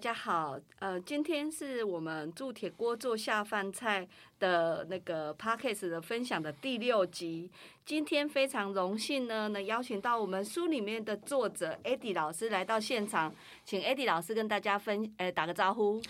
家好，呃，今天是我们铸铁锅做下饭菜的那个 podcast 的分享的第六集。今天非常荣幸呢，能邀请到我们书里面的作者 Eddie 老师来到现场，请 Eddie 老师跟大家分呃打个招呼。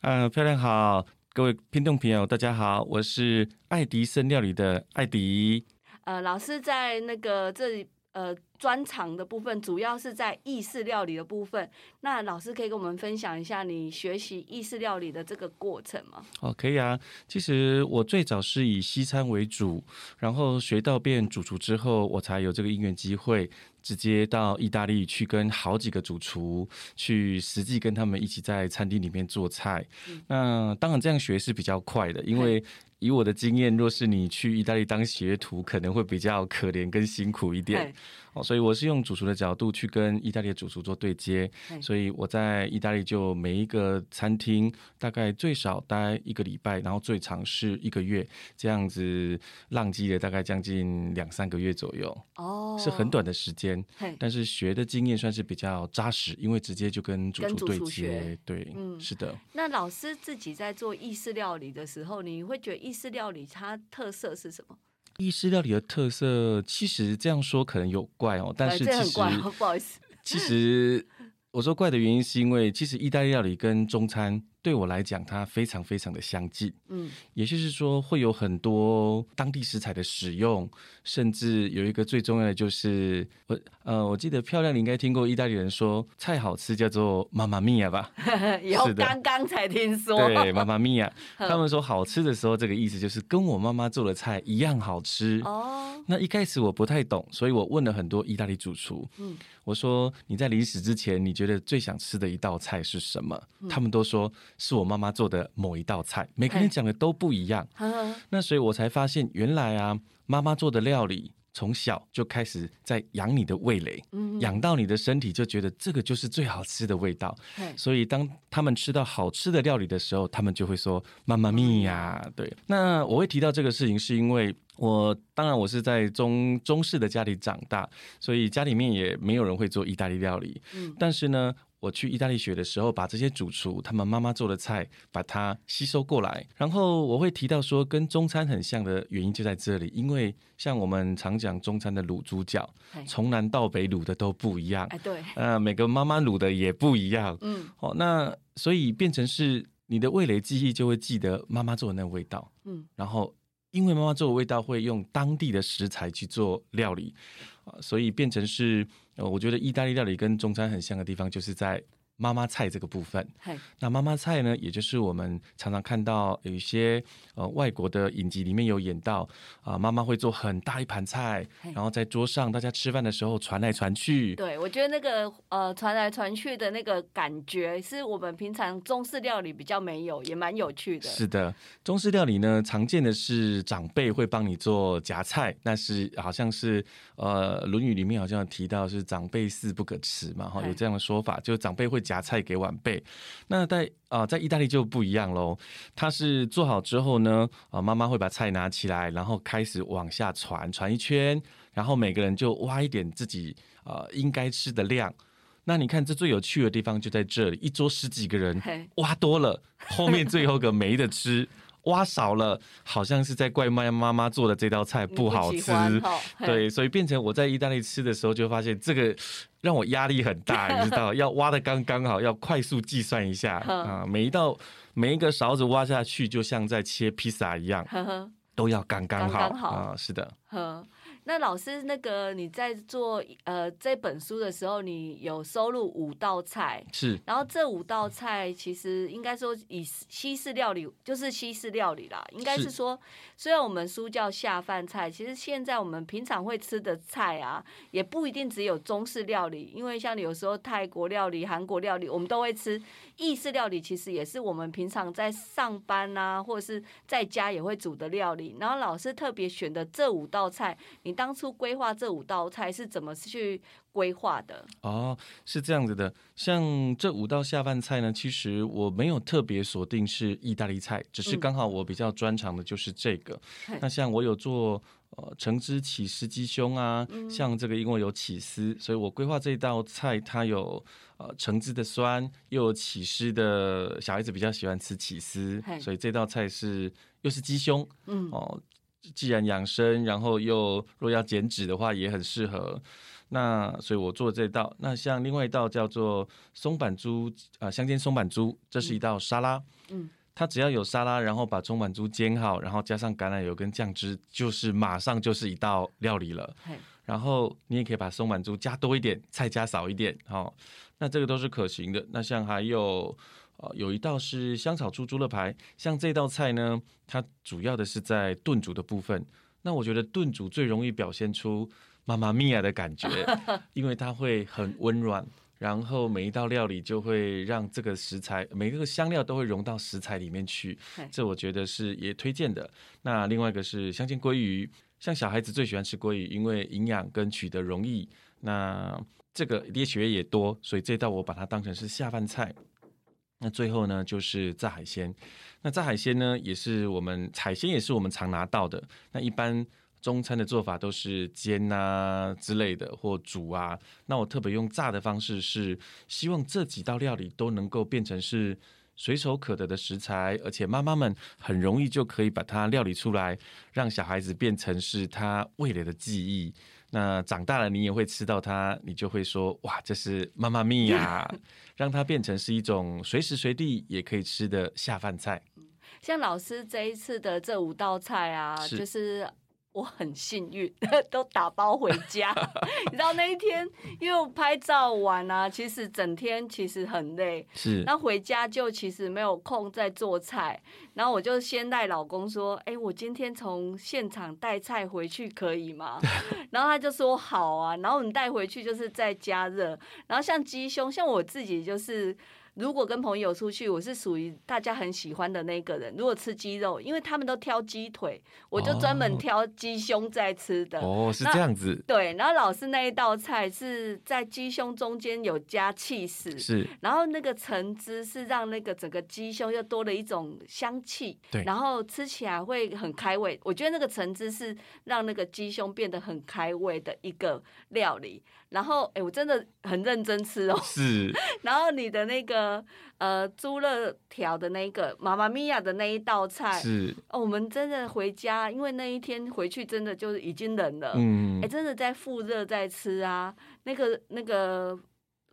嗯，漂亮好，各位听众朋友大家好，我是爱迪生料理的艾迪。呃，老师在那个这里。呃，专长的部分主要是在意式料理的部分。那老师可以跟我们分享一下你学习意式料理的这个过程吗？哦，可以啊。其实我最早是以西餐为主，然后学到变主厨之后，我才有这个因缘机会，直接到意大利去跟好几个主厨去实际跟他们一起在餐厅里面做菜。那当然这样学是比较快的，因为。以我的经验，若是你去意大利当学徒，可能会比较可怜跟辛苦一点。哦，所以我是用主厨的角度去跟意大利的主厨做对接，所以我在意大利就每一个餐厅大概最少待一个礼拜，然后最长是一个月，这样子浪迹了大概将近两三个月左右。哦，是很短的时间，但是学的经验算是比较扎实，因为直接就跟主厨对接。对，嗯，是的。那老师自己在做意式料理的时候，你会觉得意式料理它特色是什么？意式料理的特色，其实这样说可能有怪哦，但是其实不好意思，其实我说怪的原因是因为，其实意大利料理跟中餐。对我来讲，它非常非常的相近，嗯，也就是说会有很多当地食材的使用，甚至有一个最重要的就是我呃，我记得漂亮，你应该听过意大利人说菜好吃叫做妈妈咪呀吧？有刚刚才听说，对，妈妈咪呀，他们说好吃的时候，这个意思就是跟我妈妈做的菜一样好吃哦。那一开始我不太懂，所以我问了很多意大利主厨，嗯，我说你在临死之前，你觉得最想吃的一道菜是什么？他们都说。是我妈妈做的某一道菜，每个人讲的都不一样。那所以我才发现，原来啊，妈妈做的料理从小就开始在养你的味蕾，养到你的身体，就觉得这个就是最好吃的味道。所以当他们吃到好吃的料理的时候，他们就会说“妈妈咪呀”。对，那我会提到这个事情，是因为我当然我是在中中式的家里长大，所以家里面也没有人会做意大利料理。嗯，但是呢。我去意大利学的时候，把这些主厨他们妈妈做的菜，把它吸收过来。然后我会提到说，跟中餐很像的原因就在这里，因为像我们常讲中餐的卤猪脚，从南到北卤的都不一样。哎，对，呃，每个妈妈卤的也不一样。嗯，哦，那所以变成是你的味蕾记忆就会记得妈妈做的那个味道。嗯，然后因为妈妈做的味道会用当地的食材去做料理，啊，所以变成是。呃，我觉得意大利料理跟中餐很像的地方，就是在。妈妈菜这个部分，那妈妈菜呢，也就是我们常常看到有一些呃外国的影集里面有演到啊，妈妈会做很大一盘菜，然后在桌上大家吃饭的时候传来传去。对，我觉得那个呃传来传去的那个感觉，是我们平常中式料理比较没有，也蛮有趣的。是的，中式料理呢，常见的是长辈会帮你做夹菜，那是好像是呃《论语》里面好像提到是长辈事不可吃嘛，哈，有这样的说法，就长辈会。夹菜给晚辈，那在啊，在意大利就不一样喽。他是做好之后呢，啊，妈妈会把菜拿起来，然后开始往下传，传一圈，然后每个人就挖一点自己啊应该吃的量。那你看，这最有趣的地方就在这里，一桌十几个人，挖多了，后面最后个没得吃。挖少了，好像是在怪妈妈妈做的这道菜不好吃，对，所以变成我在意大利吃的时候就发现这个让我压力很大，你知道，要挖的刚刚好，要快速计算一下。啊，每一道每一个勺子挖下去，就像在切披萨一样，都要刚刚好。啊，是的。那老师，那个你在做呃这本书的时候，你有收录五道菜，是。然后这五道菜其实应该说以西式料理，就是西式料理啦。应该是说，虽然我们书叫下饭菜，其实现在我们平常会吃的菜啊，也不一定只有中式料理，因为像有时候泰国料理、韩国料理，我们都会吃。意式料理其实也是我们平常在上班啊，或者是在家也会煮的料理。然后老师特别选的这五道菜，你当初规划这五道菜是怎么去规划的？哦，是这样子的。像这五道下饭菜呢，其实我没有特别锁定是意大利菜，只是刚好我比较专长的就是这个。那像我有做。呃，橙汁起司鸡胸啊，像这个因为有起司，所以我规划这一道菜，它有呃橙汁的酸，又有起司的，小孩子比较喜欢吃起司，所以这道菜是又是鸡胸，嗯哦，既然养生，然后又若要减脂的话，也很适合。那所以我做这道。那像另外一道叫做松板猪啊，香煎松板猪，这是一道沙拉，嗯。它只要有沙拉，然后把松板猪煎好，然后加上橄榄油跟酱汁，就是马上就是一道料理了。然后你也可以把松板猪加多一点，菜加少一点，好，那这个都是可行的。那像还有呃有一道是香草猪猪肋排，像这道菜呢，它主要的是在炖煮的部分。那我觉得炖煮最容易表现出妈妈咪呀的感觉，因为它会很温软。然后每一道料理就会让这个食材，每个香料都会融到食材里面去，这我觉得是也推荐的。那另外一个是香煎鲑鱼，像小孩子最喜欢吃鲑鱼，因为营养跟取得容易。那这个跌血也多，所以这道我把它当成是下饭菜。那最后呢，就是炸海鲜。那炸海鲜呢，也是我们海鲜也是我们常拿到的。那一般。中餐的做法都是煎啊之类的，或煮啊。那我特别用炸的方式，是希望这几道料理都能够变成是随手可得的食材，而且妈妈们很容易就可以把它料理出来，让小孩子变成是他味蕾的记忆。那长大了你也会吃到它，你就会说哇，这是妈妈咪呀，让它变成是一种随时随地也可以吃的下饭菜。像老师这一次的这五道菜啊，就是。我很幸运，都打包回家。你知道那一天，因为拍照完啊，其实整天其实很累。是。那回家就其实没有空再做菜，然后我就先带老公说：“哎，我今天从现场带菜回去可以吗？” 然后他就说：“好啊。”然后你带回去就是再加热。然后像鸡胸，像我自己就是。如果跟朋友出去，我是属于大家很喜欢的那个人。如果吃鸡肉，因为他们都挑鸡腿，我就专门挑鸡胸在吃的。哦，是这样子。对，然后老师那一道菜是在鸡胸中间有加气势，是。然后那个橙汁是让那个整个鸡胸又多了一种香气，对。然后吃起来会很开胃。我觉得那个橙汁是让那个鸡胸变得很开胃的一个料理。然后，哎，我真的很认真吃哦。是。然后你的那个呃猪肋条的那个妈妈咪呀的那一道菜，是。哦，我们真的回家，因为那一天回去真的就是已经冷了。嗯。哎，真的在复热在吃啊，那个那个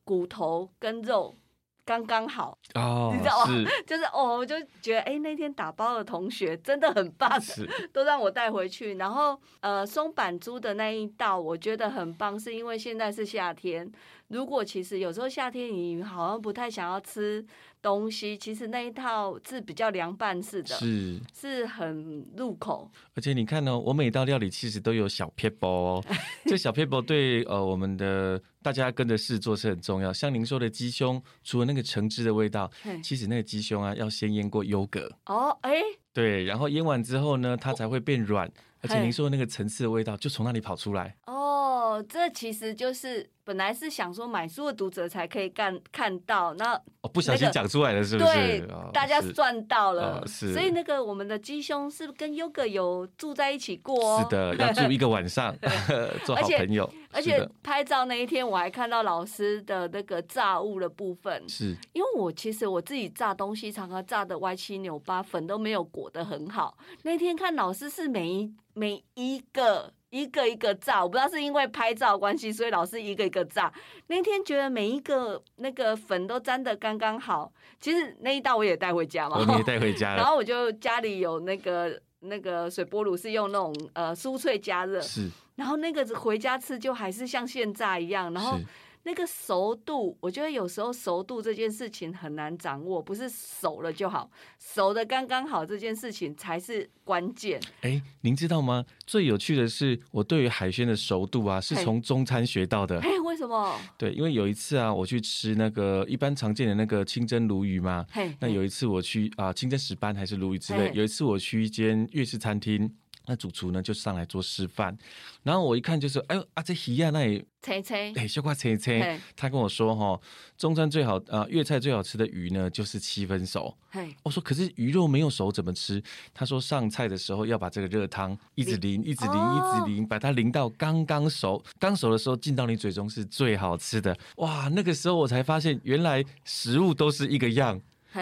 骨头跟肉。刚刚好哦，你知道吗？就是哦，我就觉得哎，那天打包的同学真的很棒，都让我带回去。然后呃，松板猪的那一道我觉得很棒，是因为现在是夏天。如果其实有时候夏天你好像不太想要吃。东西其实那一套是比较凉拌式的，是是很入口。而且你看呢，我每道料理其实都有小撇步，这小撇步对呃我们的大家跟着试做是很重要。像您说的鸡胸，除了那个橙汁的味道，其实那个鸡胸啊要先腌过优格。哦，哎，对，然后腌完之后呢，它才会变软。而且您说那个层次的味道就从那里跑出来。哦，这其实就是本来是想说买书的读者才可以看看到，那哦不小心讲出来了是不是？对，大家赚到了。是，所以那个我们的鸡胸是跟优格有住在一起过。是的，要住一个晚上，做好朋友。而且拍照那一天我还看到老师的那个炸物的部分。是，因为我其实我自己炸东西常常炸的歪七扭八，粉都没有裹得很好。那天看老师是每一。每一个一个一个炸，我不知道是因为拍照关系，所以老师一个一个炸。那天觉得每一个那个粉都粘的刚刚好。其实那一道我也带回家嘛，我也带回家。然后我就家里有那个那个水波炉，是用那种呃酥脆加热。是。然后那个回家吃就还是像现炸一样，然后。那个熟度，我觉得有时候熟度这件事情很难掌握，不是熟了就好，熟的刚刚好这件事情才是关键。哎，您知道吗？最有趣的是，我对于海鲜的熟度啊，是从中餐学到的。哎，为什么？对，因为有一次啊，我去吃那个一般常见的那个清蒸鲈鱼嘛。那有一次我去啊，清蒸石斑还是鲈鱼之类。有一次我去一间粤式餐厅。那主厨呢就上来做示范，然后我一看就是，哎呦啊，这鱼啊那里切切，哎，小瓜切切。他跟我说哈，中餐最好啊，粤菜最好吃的鱼呢就是七分熟。我说可是鱼肉没有熟怎么吃？他说上菜的时候要把这个热汤一直淋，一直淋，一直淋，把它淋到刚刚熟，刚熟的时候进到你嘴中是最好吃的。哇，那个时候我才发现原来食物都是一个样。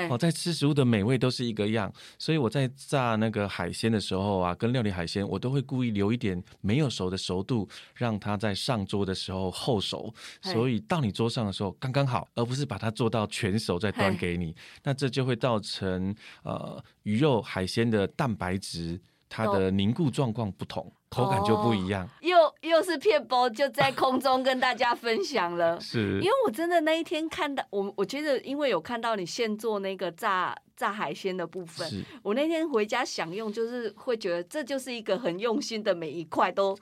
哦，在吃食物的美味都是一个样，所以我在炸那个海鲜的时候啊，跟料理海鲜，我都会故意留一点没有熟的熟度，让它在上桌的时候后熟，所以到你桌上的时候刚刚好，而不是把它做到全熟再端给你，那这就会造成呃鱼肉海鲜的蛋白质它的凝固状况不同。口感就不一样，又又是片包，就在空中跟大家分享了。是，因为我真的那一天看到我，我觉得因为有看到你现做那个炸炸海鲜的部分，我那天回家享用，就是会觉得这就是一个很用心的每一块都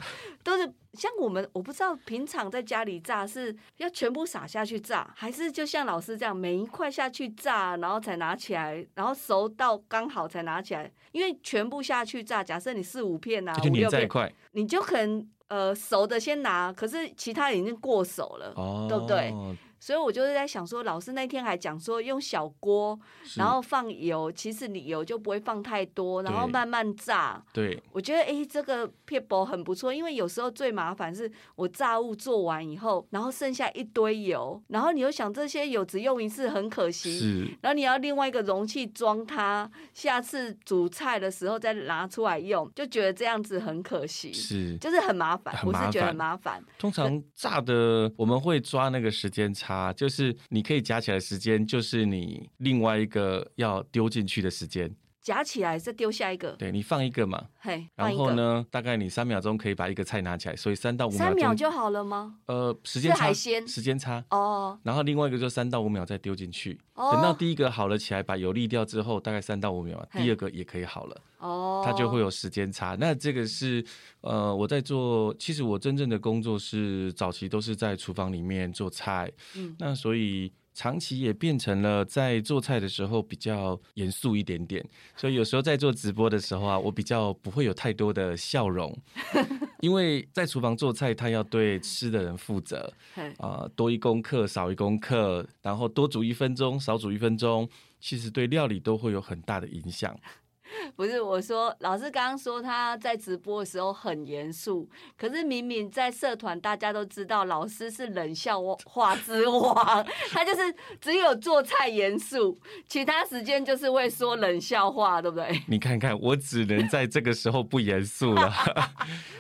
都是像我们，我不知道平常在家里炸是要全部撒下去炸，还是就像老师这样每一块下去炸，然后才拿起来，然后熟到刚好才拿起来。因为全部下去炸，假设你四五片啊，五六片，你就可能呃熟的先拿，可是其他已经过熟了，对不对？所以我就是在想说，老师那天还讲说用小锅，然后放油，其实你油就不会放太多，然后慢慢炸。对，我觉得哎，这个撇薄很不错，因为有时候最麻烦是我炸物做完以后，然后剩下一堆油，然后你又想这些油只用一次很可惜，是，然后你要另外一个容器装它，下次煮菜的时候再拿出来用，就觉得这样子很可惜，是，就是很麻烦，我是觉得很麻烦。通常炸的我们会抓那个时间差。它，就是你可以加起来时间，就是你另外一个要丢进去的时间。夹起来再丢下一个，对你放一个嘛，嘿，然后呢，大概你三秒钟可以把一个菜拿起来，所以三到五秒三秒就好了吗？呃，时间差，时间差。哦。然后另外一个就三到五秒再丢进去，等到第一个好了起来，把油沥掉之后，大概三到五秒，第二个也可以好了。哦，它就会有时间差。那这个是呃，我在做，其实我真正的工作是早期都是在厨房里面做菜，嗯，那所以。长期也变成了在做菜的时候比较严肃一点点，所以有时候在做直播的时候啊，我比较不会有太多的笑容，因为在厨房做菜，他要对吃的人负责，啊，多一功课少一功课，然后多煮一分钟少煮一分钟，其实对料理都会有很大的影响。不是我说，老师刚刚说他在直播的时候很严肃，可是明明在社团大家都知道，老师是冷笑话之王，他就是只有做菜严肃，其他时间就是会说冷笑话，对不对？你看看，我只能在这个时候不严肃了。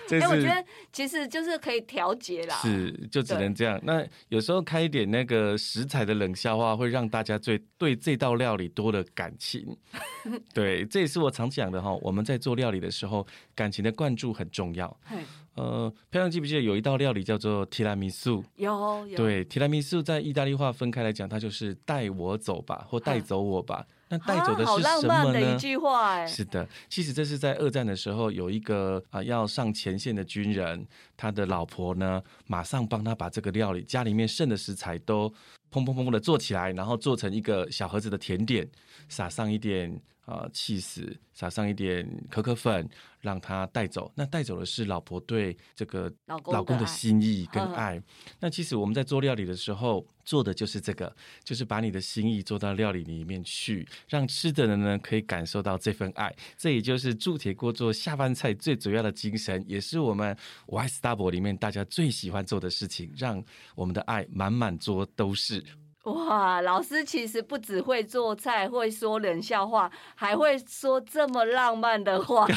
哎，我觉得其实就是可以调节啦，是就只能这样。那有时候开一点那个食材的冷笑话，会让大家最对这道料理多了感情。对，这也是我常讲的哈。我们在做料理的时候，感情的灌注很重要。呃，漂亮记不记得有一道料理叫做提拉米苏？有，对，提拉米苏在意大利话分开来讲，它就是带我走吧，或带走我吧。那带走的是什么呢？一句话，哎，是的，其实这是在二战的时候，有一个啊要上前线的军人，他的老婆呢，马上帮他把这个料理家里面剩的食材都砰砰砰的做起来，然后做成一个小盒子的甜点，撒上一点啊气死，撒上一点可可粉。让他带走，那带走的是老婆对这个老公的心意跟爱。那其实我们在做料理的时候，做的就是这个，就是把你的心意做到料理里面去，让吃的人呢可以感受到这份爱。这也就是铸铁锅做下饭菜最主要的精神，也是我们 Y Stable 里面大家最喜欢做的事情，让我们的爱满满桌都是。哇，老师其实不只会做菜，会说冷笑话，还会说这么浪漫的话。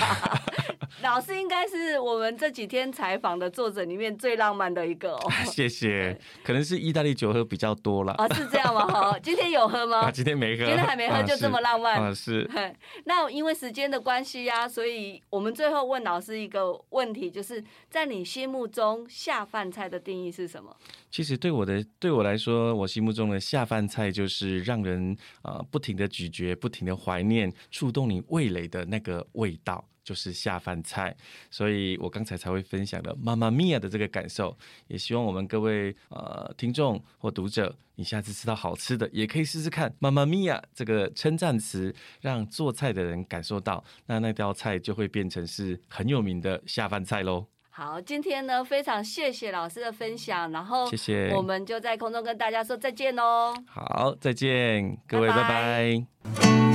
老师应该是我们这几天采访的作者里面最浪漫的一个哦。谢谢，可能是意大利酒喝比较多了。啊，是这样吗？好，今天有喝吗？啊今天没喝，今天还没喝就这么浪漫。啊，是。那因为时间的关系呀，所以我们最后问老师一个问题，就是在你心目中下饭菜的定义是什么？其实对我的对我来说，我心目中的下饭菜就是让人啊不停的咀嚼、不停的怀念、触动你味蕾的那个味道，就是下饭菜。所以我刚才才会分享的妈妈咪呀的这个感受，也希望我们各位呃听众或读者，你下次吃到好吃的，也可以试试看妈妈咪呀这个称赞词，让做菜的人感受到，那那道菜就会变成是很有名的下饭菜喽。好，今天呢非常谢谢老师的分享，然后谢谢，我们就在空中跟大家说再见喽。好，再见，各位，拜拜。